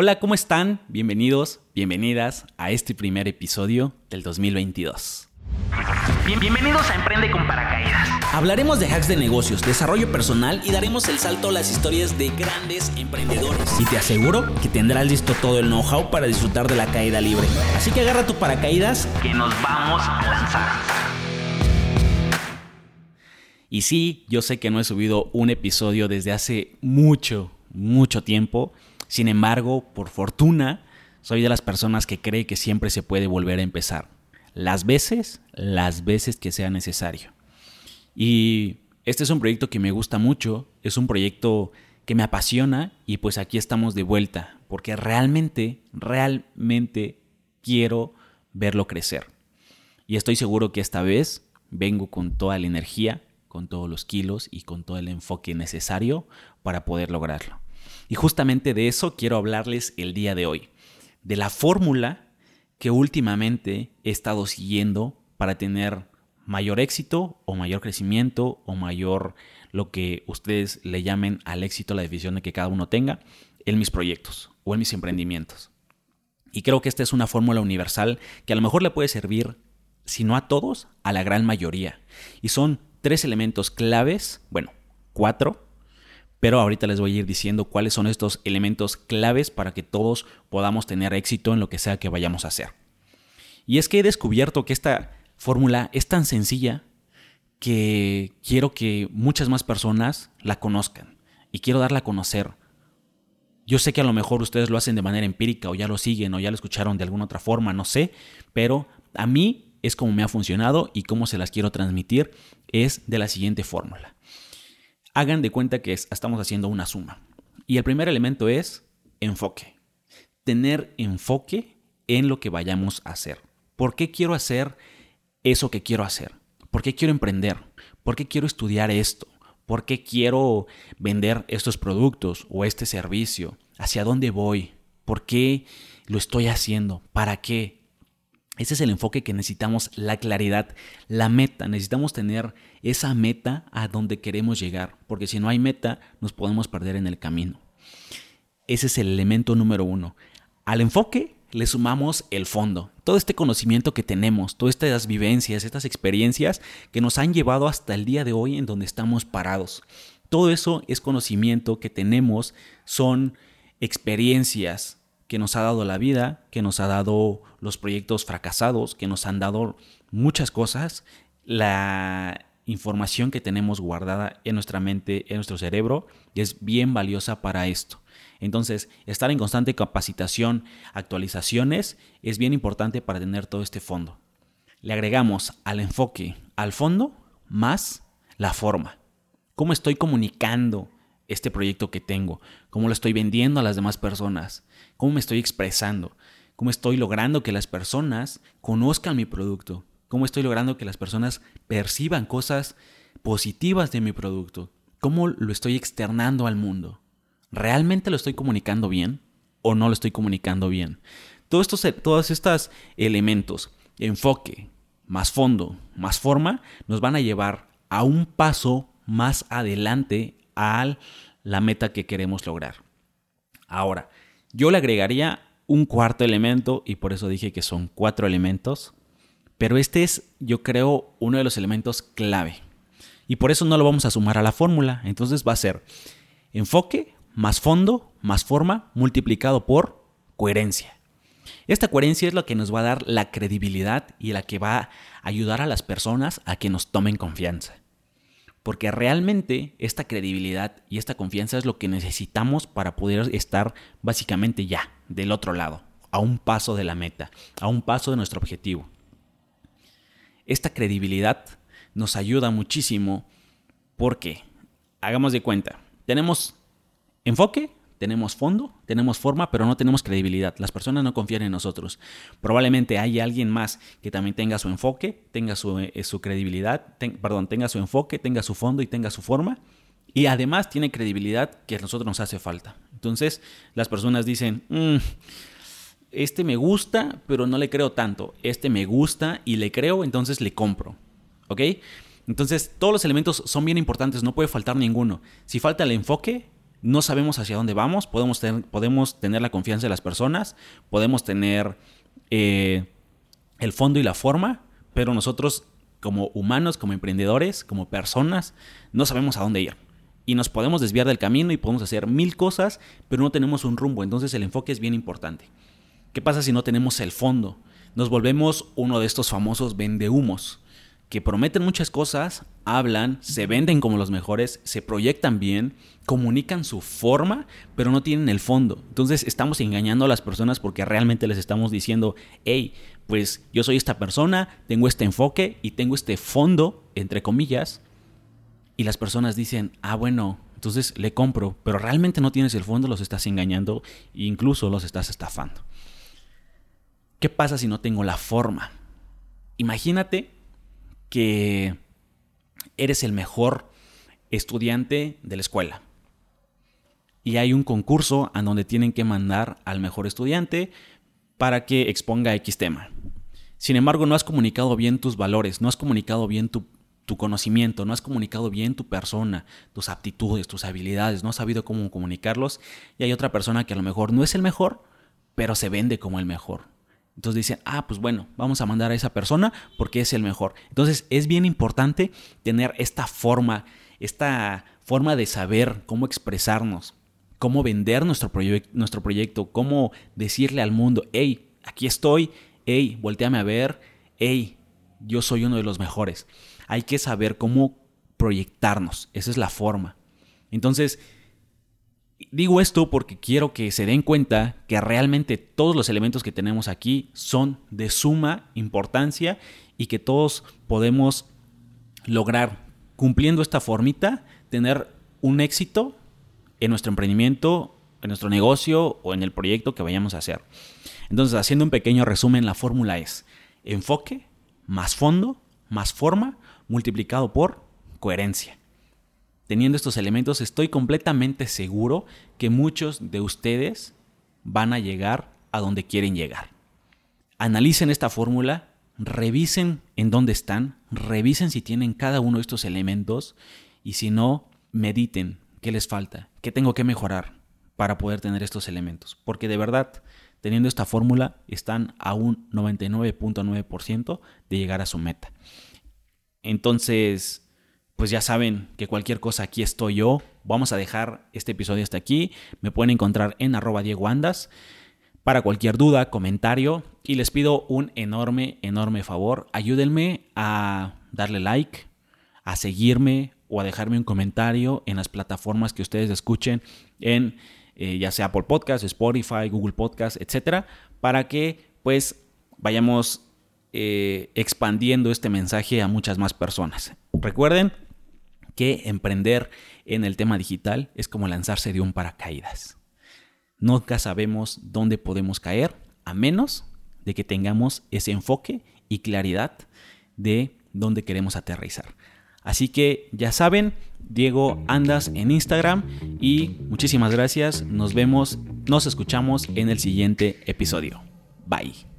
Hola, ¿cómo están? Bienvenidos, bienvenidas a este primer episodio del 2022. bienvenidos a Emprende con Paracaídas. Hablaremos de hacks de negocios, desarrollo personal y daremos el salto a las historias de grandes emprendedores. Y te aseguro que tendrás listo todo el know-how para disfrutar de la caída libre. Así que agarra tu paracaídas que nos vamos a lanzar. Y sí, yo sé que no he subido un episodio desde hace mucho, mucho tiempo. Sin embargo, por fortuna, soy de las personas que cree que siempre se puede volver a empezar. Las veces, las veces que sea necesario. Y este es un proyecto que me gusta mucho, es un proyecto que me apasiona y pues aquí estamos de vuelta, porque realmente, realmente quiero verlo crecer. Y estoy seguro que esta vez vengo con toda la energía, con todos los kilos y con todo el enfoque necesario para poder lograrlo. Y justamente de eso quiero hablarles el día de hoy, de la fórmula que últimamente he estado siguiendo para tener mayor éxito o mayor crecimiento o mayor lo que ustedes le llamen al éxito, la definición de que cada uno tenga en mis proyectos o en mis emprendimientos. Y creo que esta es una fórmula universal que a lo mejor le puede servir, si no a todos, a la gran mayoría. Y son tres elementos claves, bueno, cuatro, pero ahorita les voy a ir diciendo cuáles son estos elementos claves para que todos podamos tener éxito en lo que sea que vayamos a hacer. Y es que he descubierto que esta fórmula es tan sencilla que quiero que muchas más personas la conozcan y quiero darla a conocer. Yo sé que a lo mejor ustedes lo hacen de manera empírica o ya lo siguen o ya lo escucharon de alguna otra forma, no sé, pero a mí es como me ha funcionado y cómo se las quiero transmitir es de la siguiente fórmula hagan de cuenta que estamos haciendo una suma. Y el primer elemento es enfoque. Tener enfoque en lo que vayamos a hacer. ¿Por qué quiero hacer eso que quiero hacer? ¿Por qué quiero emprender? ¿Por qué quiero estudiar esto? ¿Por qué quiero vender estos productos o este servicio? ¿Hacia dónde voy? ¿Por qué lo estoy haciendo? ¿Para qué? Ese es el enfoque que necesitamos, la claridad, la meta. Necesitamos tener esa meta a donde queremos llegar, porque si no hay meta nos podemos perder en el camino. Ese es el elemento número uno. Al enfoque le sumamos el fondo, todo este conocimiento que tenemos, todas estas vivencias, estas experiencias que nos han llevado hasta el día de hoy en donde estamos parados. Todo eso es conocimiento que tenemos, son experiencias, que nos ha dado la vida, que nos ha dado los proyectos fracasados, que nos han dado muchas cosas, la información que tenemos guardada en nuestra mente, en nuestro cerebro, es bien valiosa para esto. Entonces, estar en constante capacitación, actualizaciones, es bien importante para tener todo este fondo. Le agregamos al enfoque, al fondo, más la forma. ¿Cómo estoy comunicando este proyecto que tengo? ¿Cómo lo estoy vendiendo a las demás personas? Cómo me estoy expresando, cómo estoy logrando que las personas conozcan mi producto, cómo estoy logrando que las personas perciban cosas positivas de mi producto, cómo lo estoy externando al mundo. ¿Realmente lo estoy comunicando bien o no lo estoy comunicando bien? Todos estos, todos estos elementos, enfoque, más fondo, más forma, nos van a llevar a un paso más adelante a la meta que queremos lograr. Ahora, yo le agregaría un cuarto elemento y por eso dije que son cuatro elementos, pero este es, yo creo, uno de los elementos clave. Y por eso no lo vamos a sumar a la fórmula. Entonces va a ser enfoque más fondo más forma multiplicado por coherencia. Esta coherencia es lo que nos va a dar la credibilidad y la que va a ayudar a las personas a que nos tomen confianza. Porque realmente esta credibilidad y esta confianza es lo que necesitamos para poder estar básicamente ya del otro lado, a un paso de la meta, a un paso de nuestro objetivo. Esta credibilidad nos ayuda muchísimo porque, hagamos de cuenta, tenemos enfoque, tenemos fondo, tenemos forma, pero no tenemos credibilidad. Las personas no confían en nosotros. Probablemente hay alguien más que también tenga su enfoque, tenga su, eh, credibilidad, perdón, tenga su enfoque, tenga su fondo y tenga su forma. Y además tiene credibilidad que a nosotros nos hace falta. Entonces las personas dicen, mm, este me gusta, pero no le creo tanto. Este me gusta y le creo, entonces le compro. ¿Ok? Entonces todos los elementos son bien importantes, no puede faltar ninguno. Si falta el enfoque, no sabemos hacia dónde vamos, podemos, tener, podemos tener la confianza de las personas, podemos tener eh, el fondo y la forma, pero nosotros como humanos, como emprendedores, como personas, no sabemos a dónde ir. Y nos podemos desviar del camino y podemos hacer mil cosas, pero no tenemos un rumbo. Entonces el enfoque es bien importante. ¿Qué pasa si no tenemos el fondo? Nos volvemos uno de estos famosos vendehumos que prometen muchas cosas, hablan, se venden como los mejores, se proyectan bien, comunican su forma, pero no tienen el fondo. Entonces estamos engañando a las personas porque realmente les estamos diciendo, hey, pues yo soy esta persona, tengo este enfoque y tengo este fondo, entre comillas, y las personas dicen, ah, bueno, entonces le compro, pero realmente no tienes el fondo, los estás engañando e incluso los estás estafando. ¿Qué pasa si no tengo la forma? Imagínate que eres el mejor estudiante de la escuela. Y hay un concurso en donde tienen que mandar al mejor estudiante para que exponga X tema. Sin embargo, no has comunicado bien tus valores, no has comunicado bien tu, tu, conocimiento, no has comunicado bien tu persona, tus aptitudes, tus habilidades, no has sabido cómo comunicarlos. Y hay otra persona que a lo mejor no es el mejor, pero se vende como el mejor. Entonces dicen, ah, pues bueno, vamos a mandar a esa persona porque es el mejor. Entonces es bien importante tener esta forma, esta forma de saber cómo expresarnos, cómo vender nuestro, nuestro proyecto, cómo decirle al mundo, hey, aquí estoy, hey, volteame a ver, hey, yo soy uno de los mejores. Hay que saber cómo proyectarnos, esa es la forma. Entonces, Digo esto porque quiero que se den cuenta que realmente todos los elementos que tenemos aquí son de suma importancia y que todos podemos lograr, cumpliendo esta formita, tener un éxito en nuestro emprendimiento, en nuestro negocio o en el proyecto que vayamos a hacer. Entonces, haciendo un pequeño resumen, la fórmula es enfoque más fondo más forma multiplicado por coherencia. Teniendo estos elementos, estoy completamente seguro que muchos de ustedes van a llegar a donde quieren llegar. Analicen esta fórmula, revisen en dónde están, revisen si tienen cada uno de estos elementos y si no, mediten qué les falta, qué tengo que mejorar para poder tener estos elementos. Porque de verdad, teniendo esta fórmula, están a un 99.9% de llegar a su meta. Entonces, pues ya saben que cualquier cosa aquí estoy yo. Vamos a dejar este episodio hasta aquí. Me pueden encontrar en arroba Diego Andas para cualquier duda, comentario. Y les pido un enorme, enorme favor. Ayúdenme a darle like, a seguirme o a dejarme un comentario en las plataformas que ustedes escuchen en eh, ya sea Apple Podcast, Spotify, Google Podcast, etcétera, para que pues vayamos eh, expandiendo este mensaje a muchas más personas. Recuerden, que emprender en el tema digital es como lanzarse de un paracaídas. Nunca sabemos dónde podemos caer a menos de que tengamos ese enfoque y claridad de dónde queremos aterrizar. Así que ya saben, Diego Andas en Instagram y muchísimas gracias. Nos vemos, nos escuchamos en el siguiente episodio. Bye.